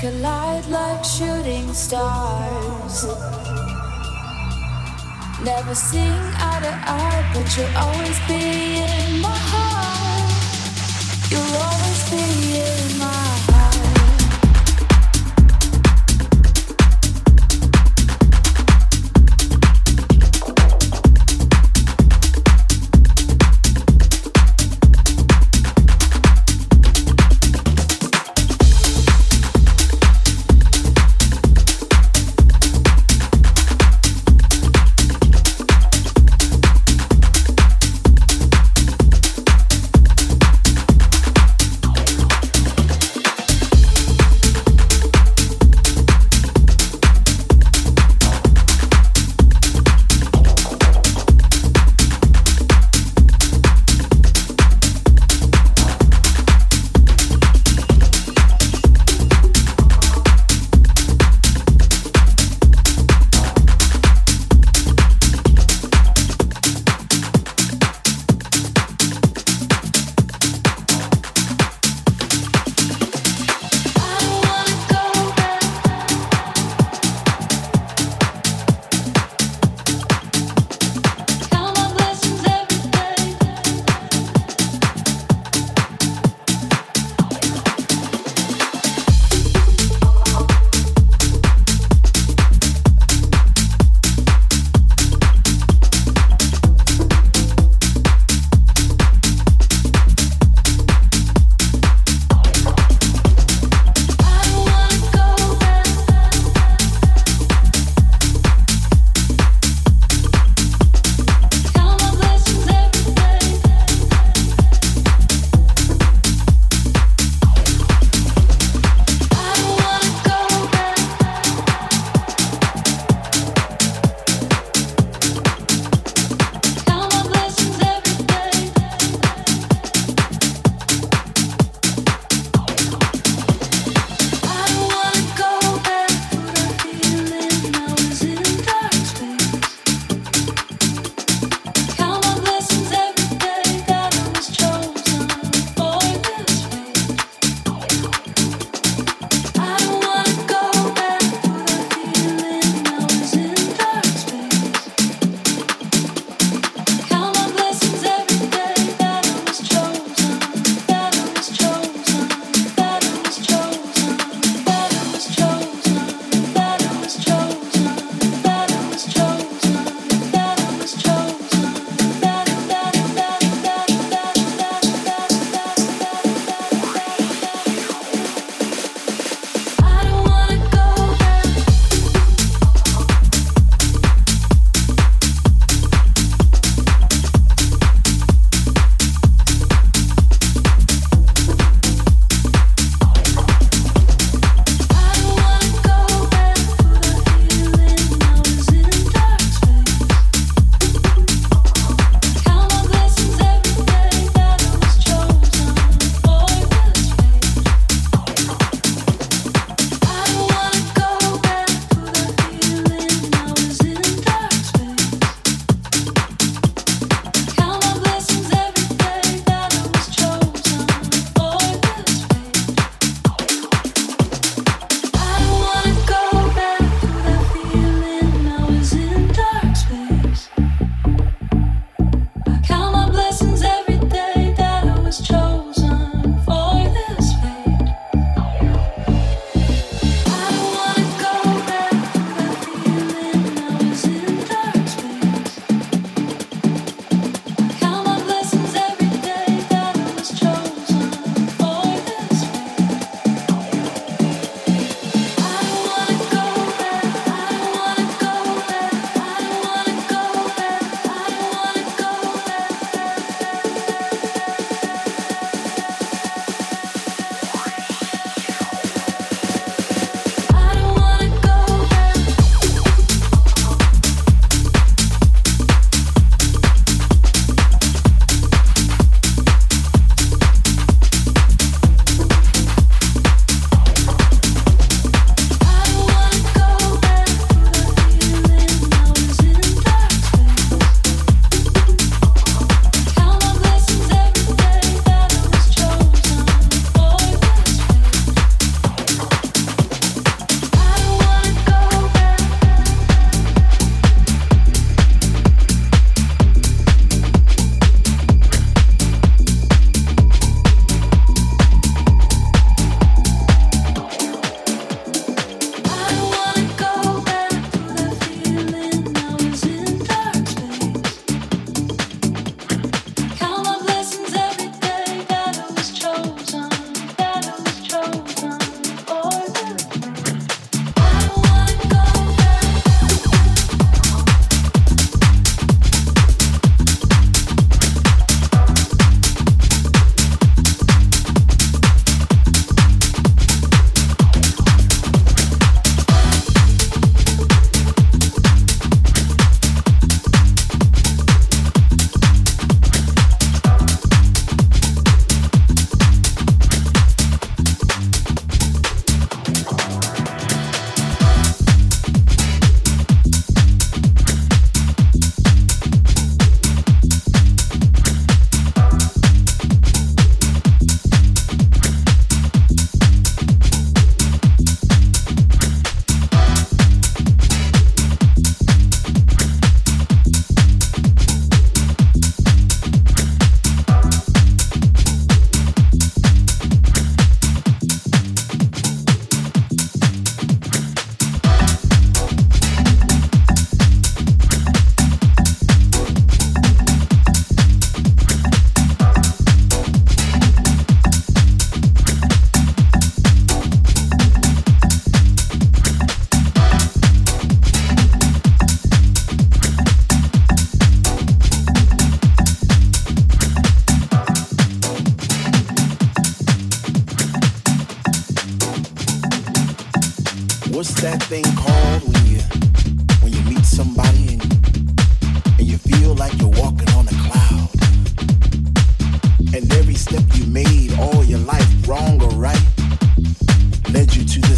collide like shooting stars. Never sing eye to eye, but you'll always be in my heart.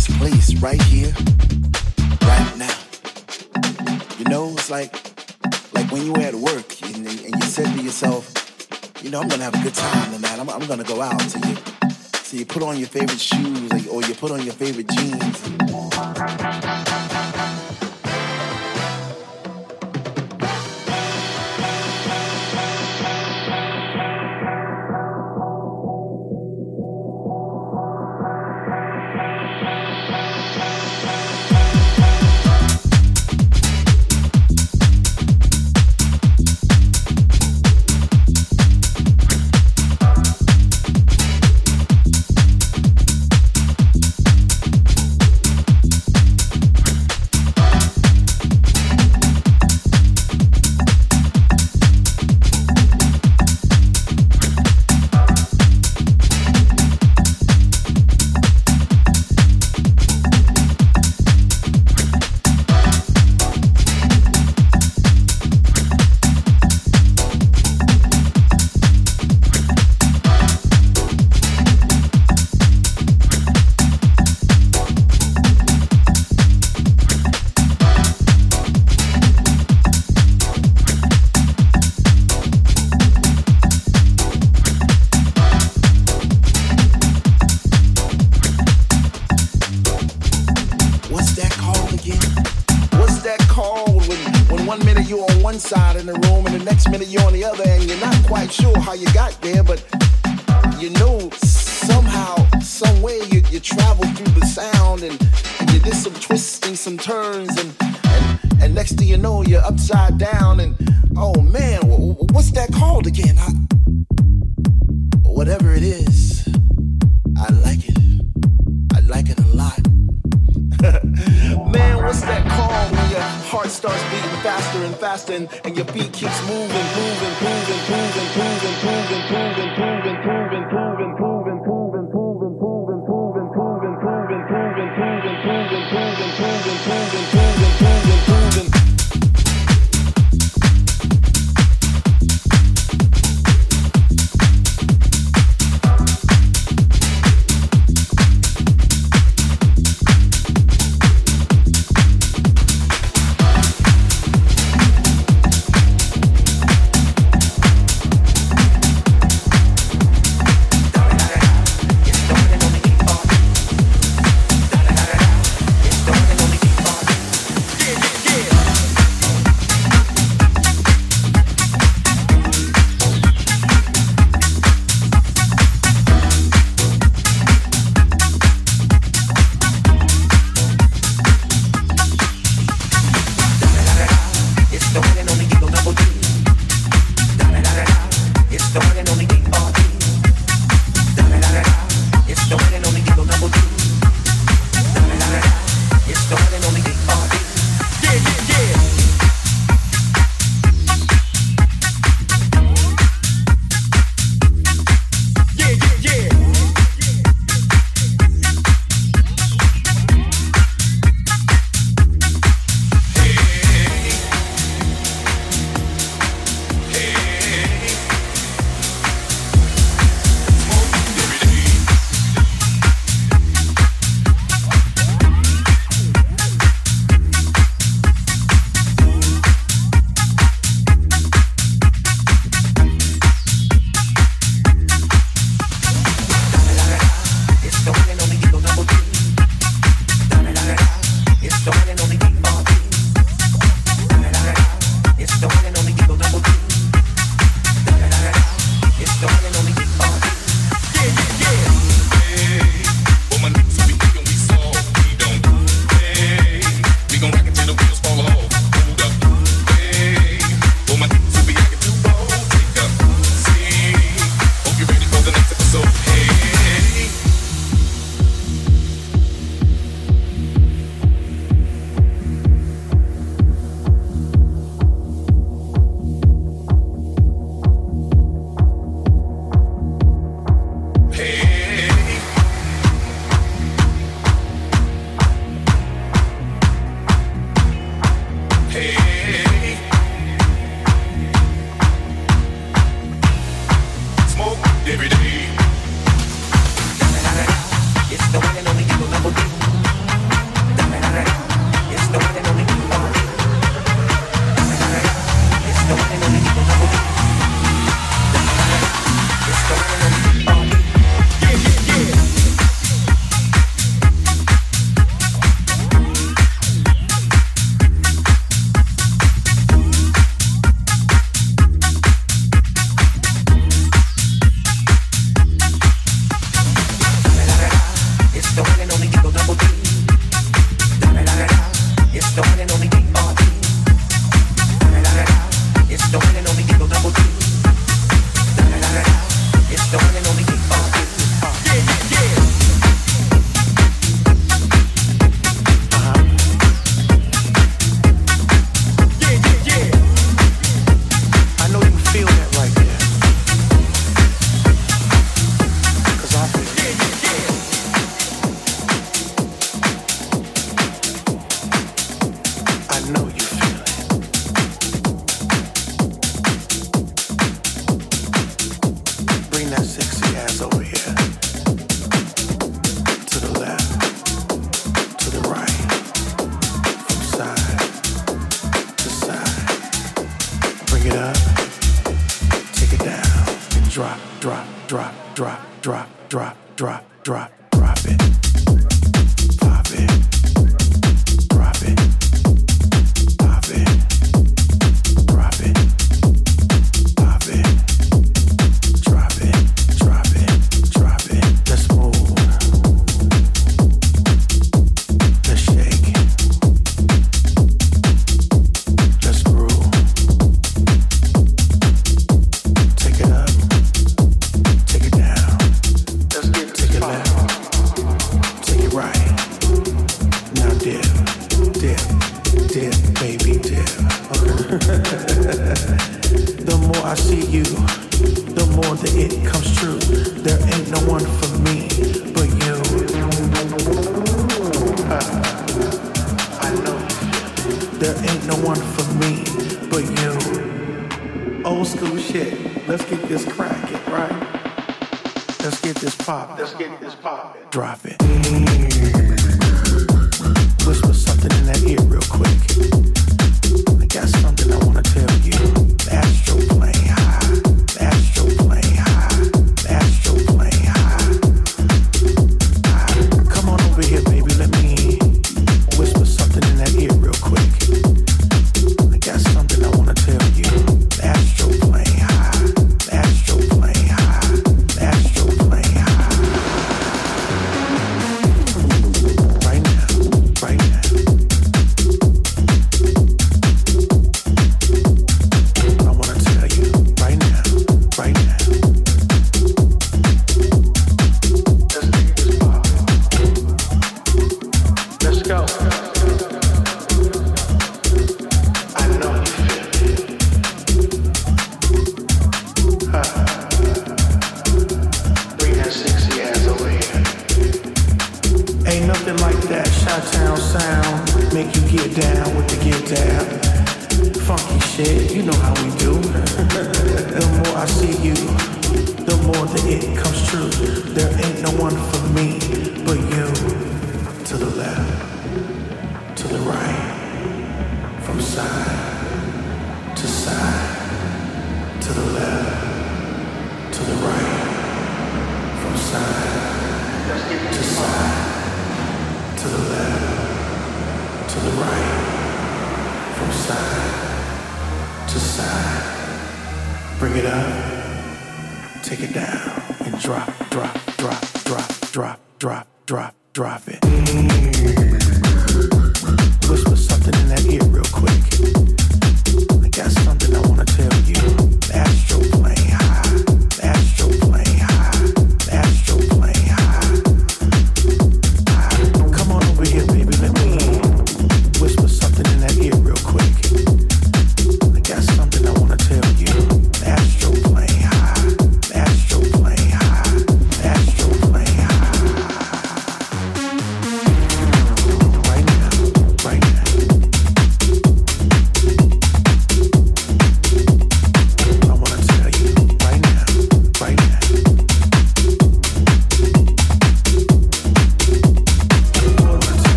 this place right here, right now. You know, it's like like when you were at work and, and you said to yourself, you know, I'm gonna have a good time tonight. I'm, I'm gonna go out. So you, so you put on your favorite shoes or you, or you put on your favorite jeans. again. I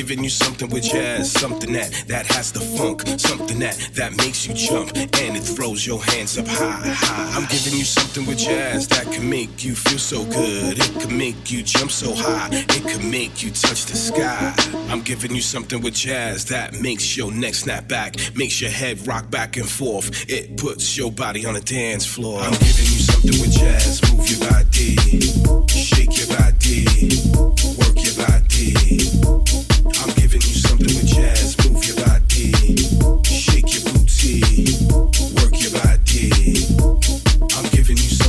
giving you something with jazz, something that that has the funk, something that that makes you jump and it throws your hands up high, high. I'm giving you something with jazz that can make you feel so good. It can make you jump so high. It can make you touch the sky. I'm giving you something with jazz that makes your neck snap back, makes your head rock back and forth. It puts your body on a dance floor. I'm giving you something with jazz. Move your body, shake your body, work your body. I'm giving you something with jazz. Move your body, shake your booty, work your body. I'm giving you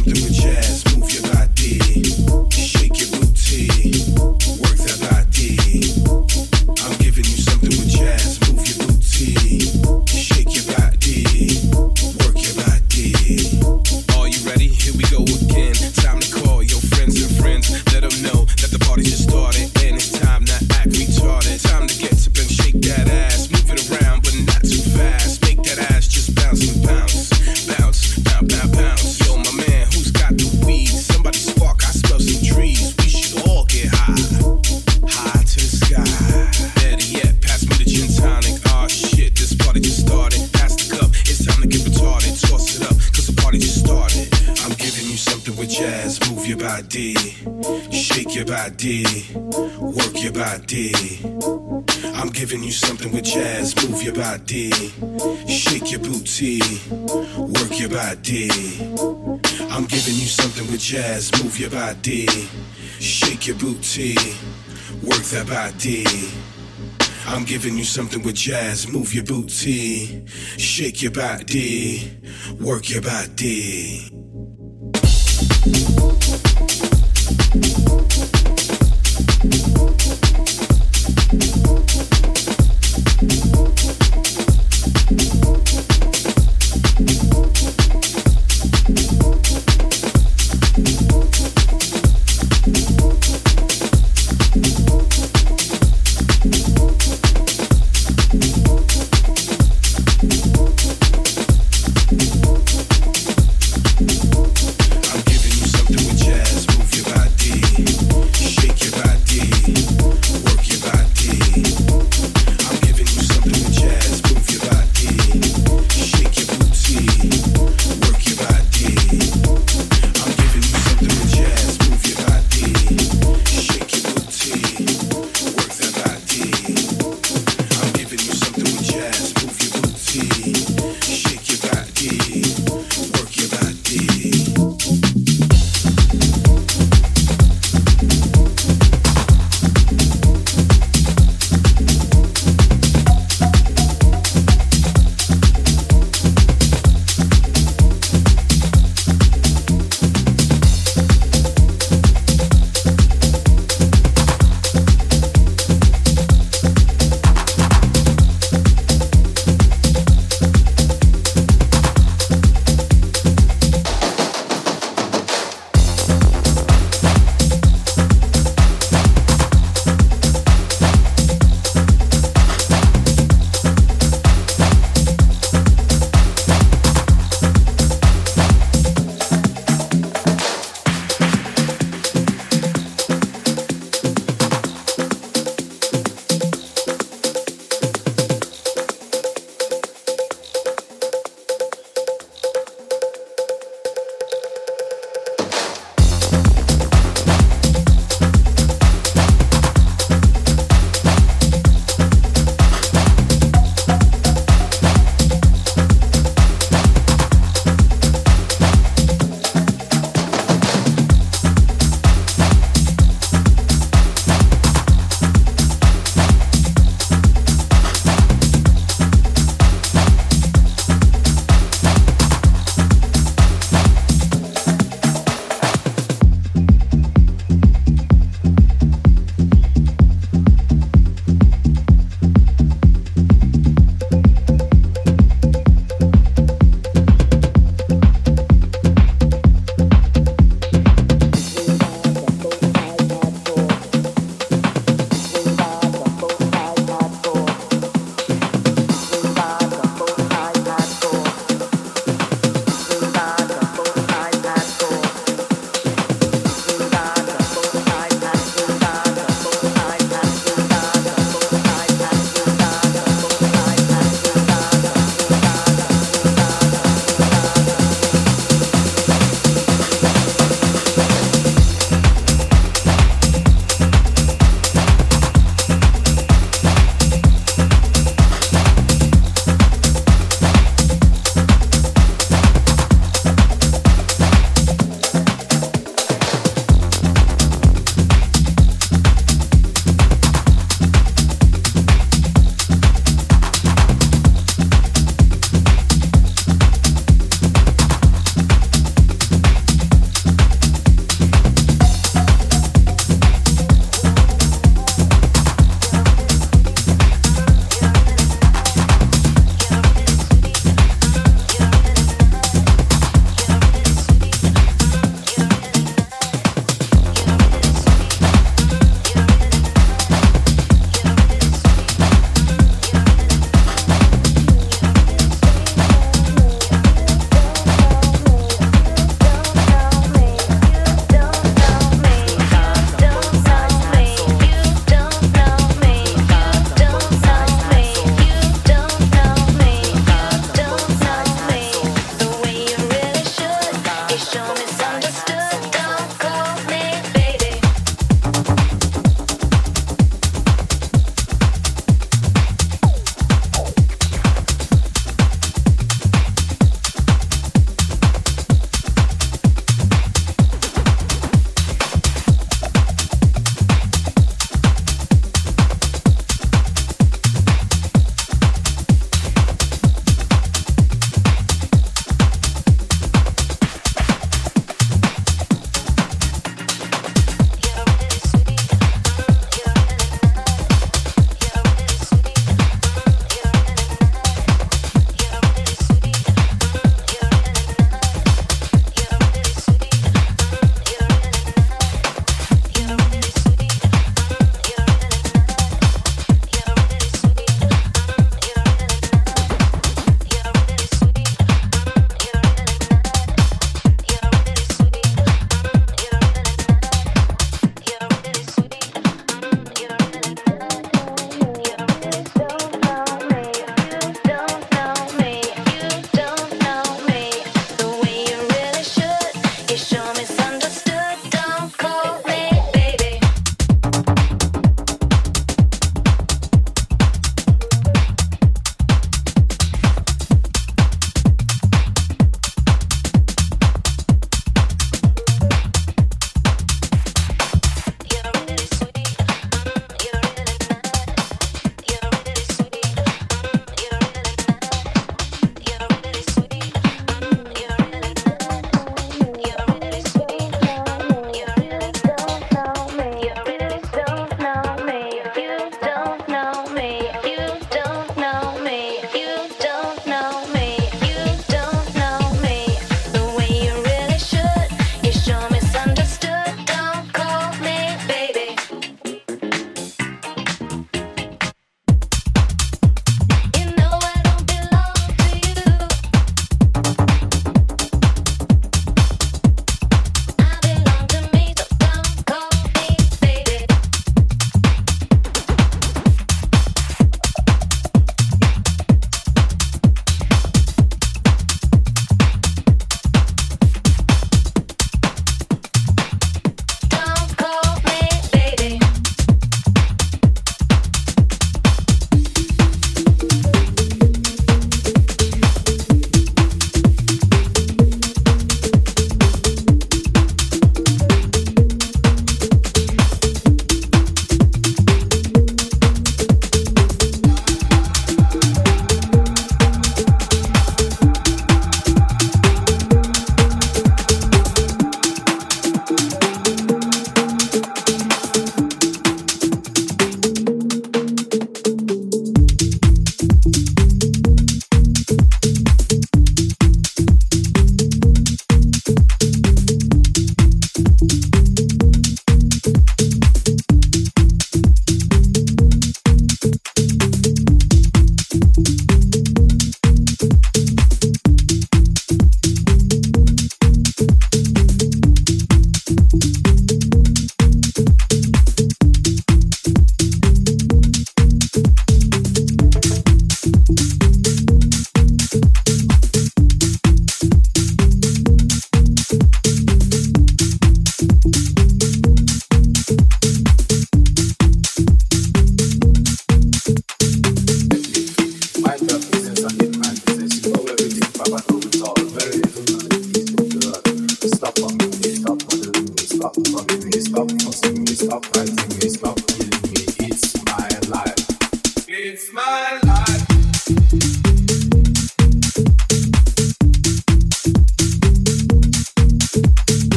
body, work your body. I'm giving you something with jazz. Move your body, shake your booty, work your body. I'm giving you something with jazz. Move your body, shake your booty, work that body. I'm giving you something with jazz. Move your booty, shake your body, work your body. I'm you something with jazz. Move your body, shake your body,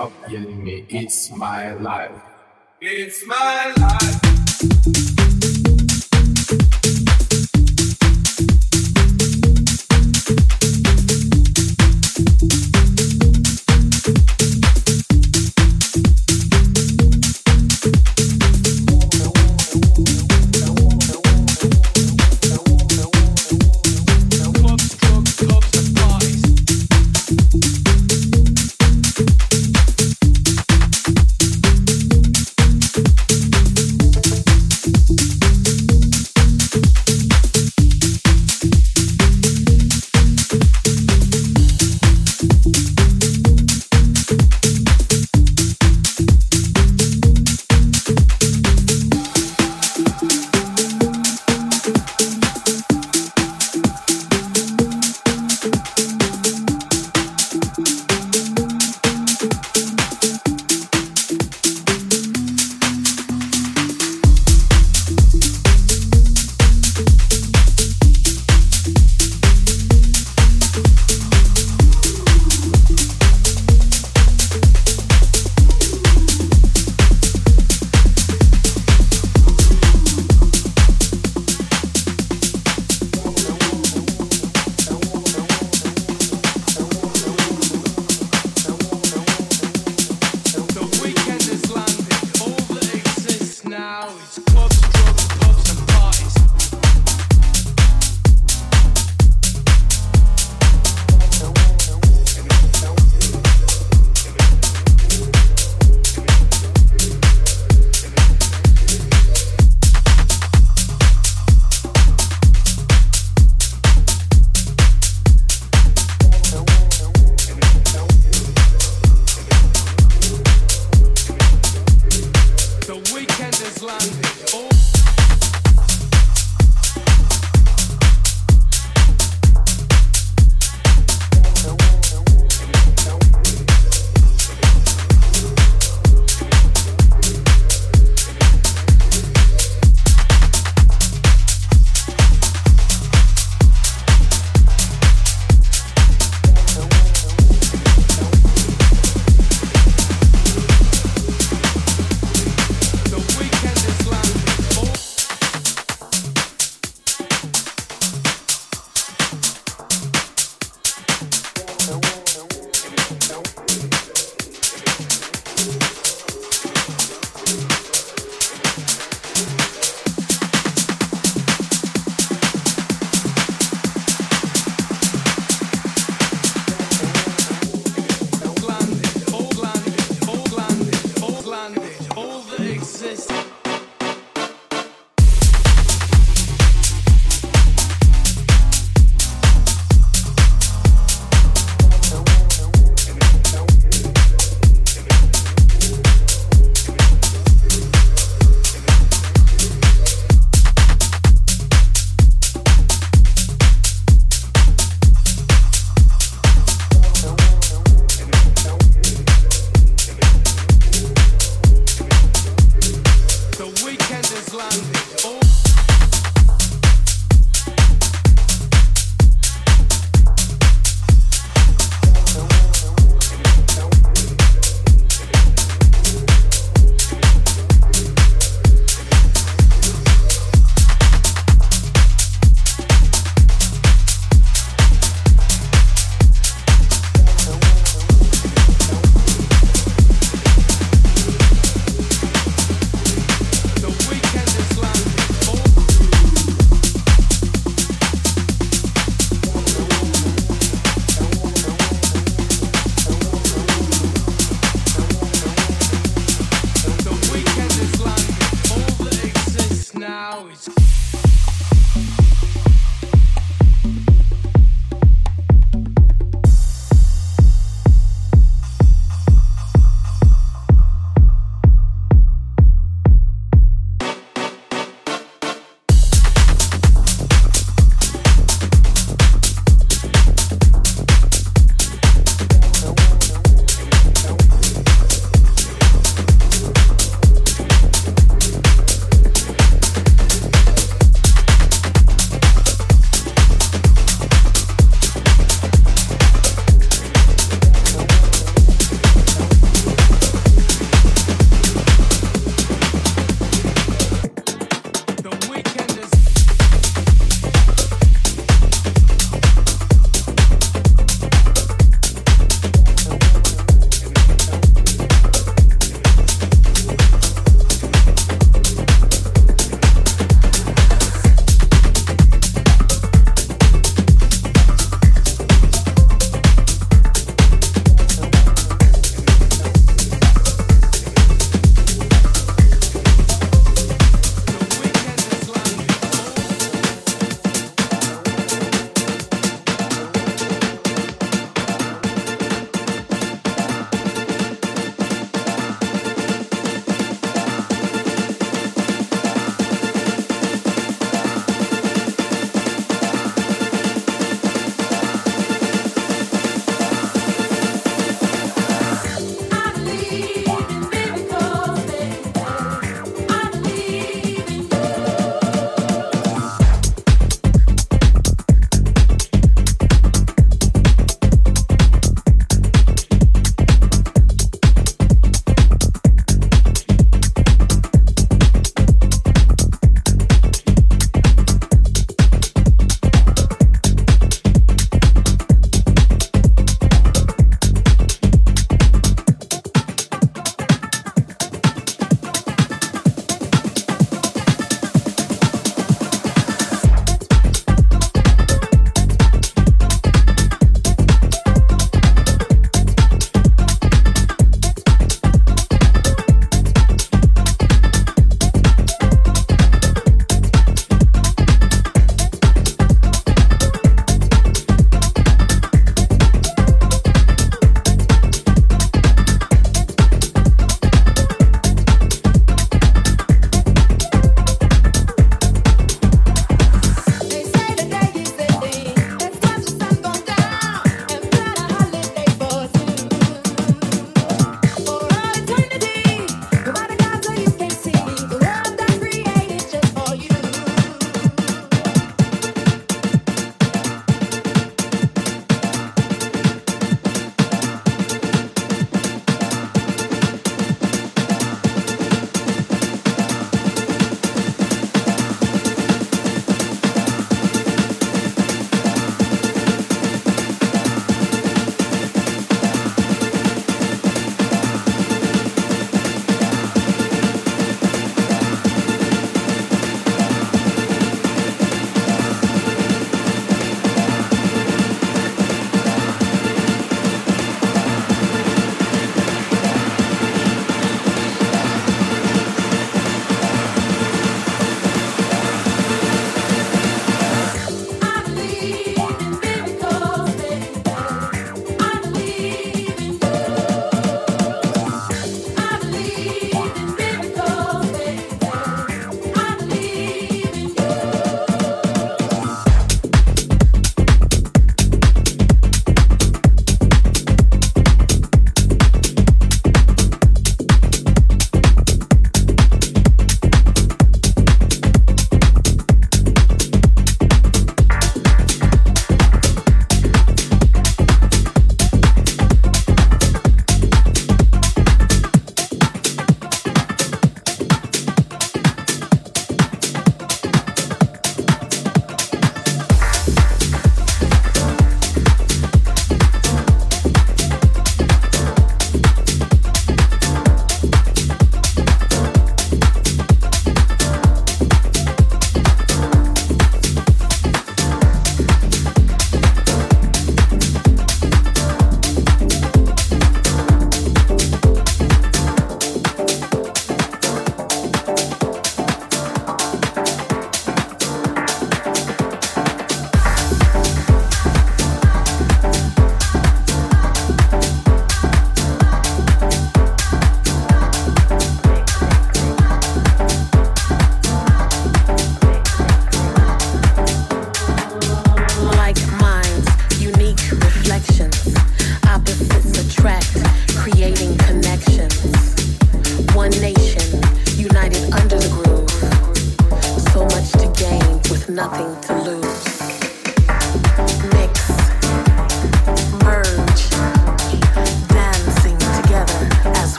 stop yelling me. It's my life. It's my life.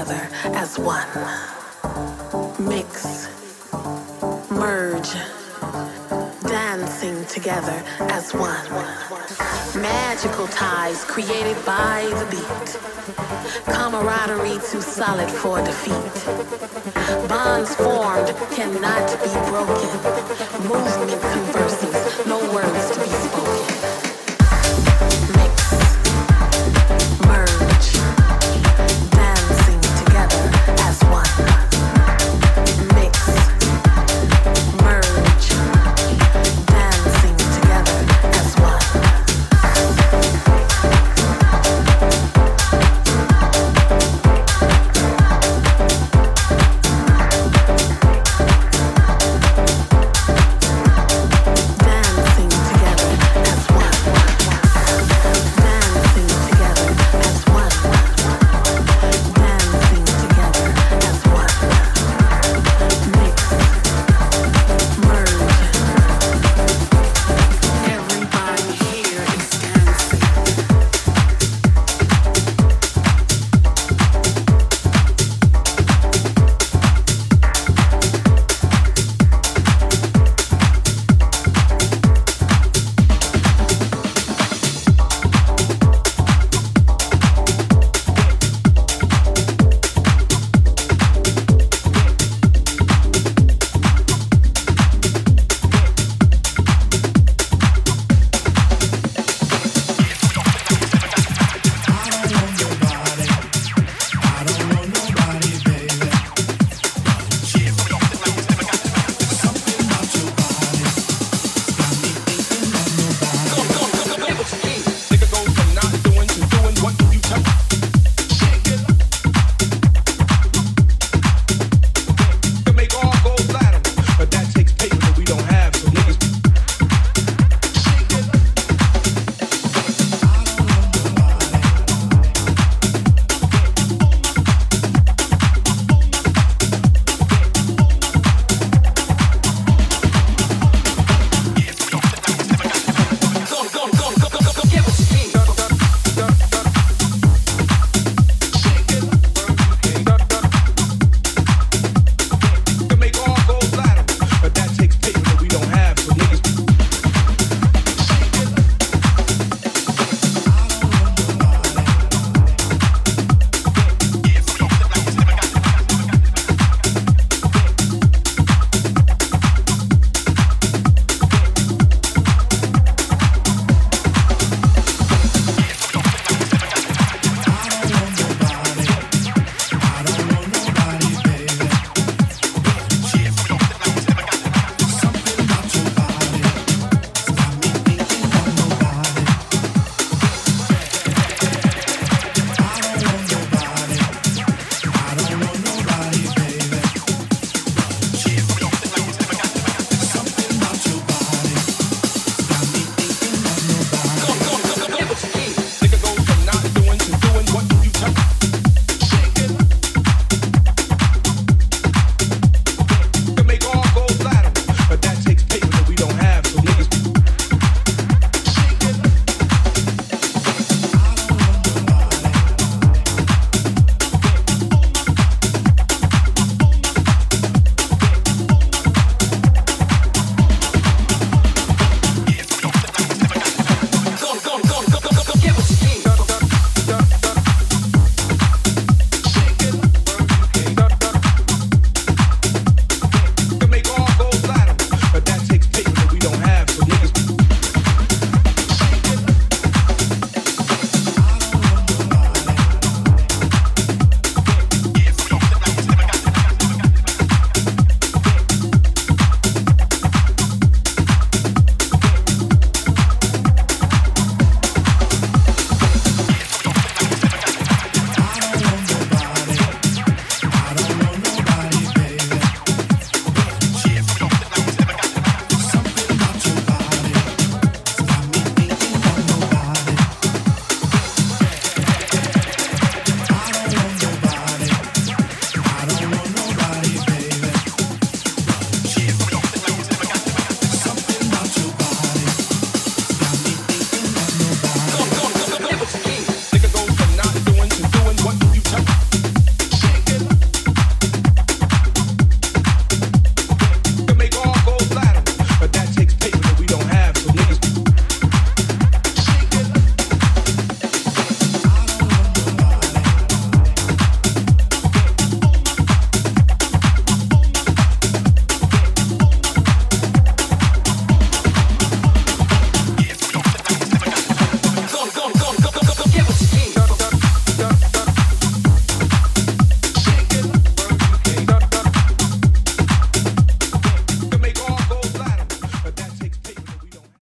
together as one. Mix, merge, dancing together as one. Magical ties created by the beat. Camaraderie too solid for defeat. Bonds formed cannot be broken. Movement converses, no words to be spoken.